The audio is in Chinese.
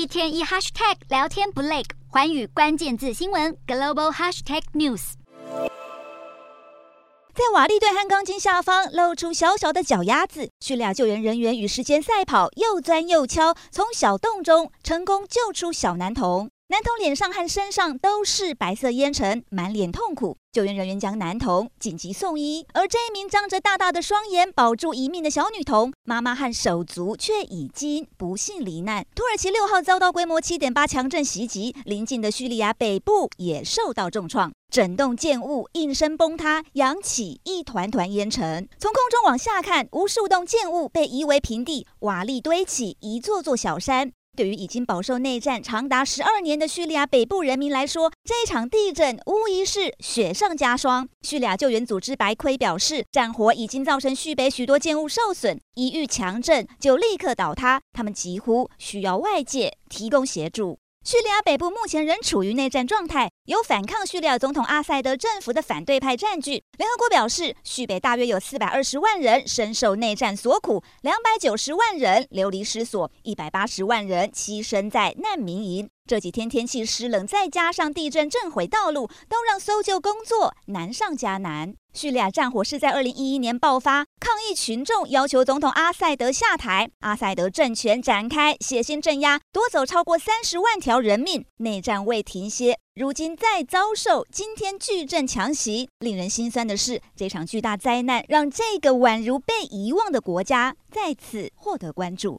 一天一 hashtag 聊天不累，环宇关键字新闻 global hashtag news。在瓦砾堆和钢筋下方露出小小的脚丫子，叙利亚救援人员与时间赛跑，又钻又敲，从小洞中成功救出小男童。男童脸上和身上都是白色烟尘，满脸痛苦。救援人员将男童紧急送医，而这一名张着大大的双眼保住一命的小女童，妈妈和手足却已经不幸罹难。土耳其六号遭到规模七点八强震袭击，邻近的叙利亚北部也受到重创，整栋建物应声崩塌，扬起一团团烟尘。从空中往下看，无数栋建物被夷为平地，瓦砾堆起一座座小山。对于已经饱受内战长达十二年的叙利亚北部人民来说，这场地震无疑是雪上加霜。叙利亚救援组织白盔表示，战火已经造成叙北许多建物受损，一遇强震就立刻倒塌，他们几乎需要外界提供协助。叙利亚北部目前仍处于内战状态，由反抗叙利亚总统阿塞德政府的反对派占据。联合国表示，叙北大约有四百二十万人深受内战所苦，两百九十万人流离失所，一百八十万人栖身在难民营。这几天天气湿冷，再加上地震震毁道路，都让搜救工作难上加难。叙利亚战火是在二零一一年爆发，抗议群众要求总统阿塞德下台，阿塞德政权展开血腥镇压，夺走超过三十万条人命，内战未停歇，如今再遭受今天巨震强袭。令人心酸的是，这场巨大灾难让这个宛如被遗忘的国家再次获得关注。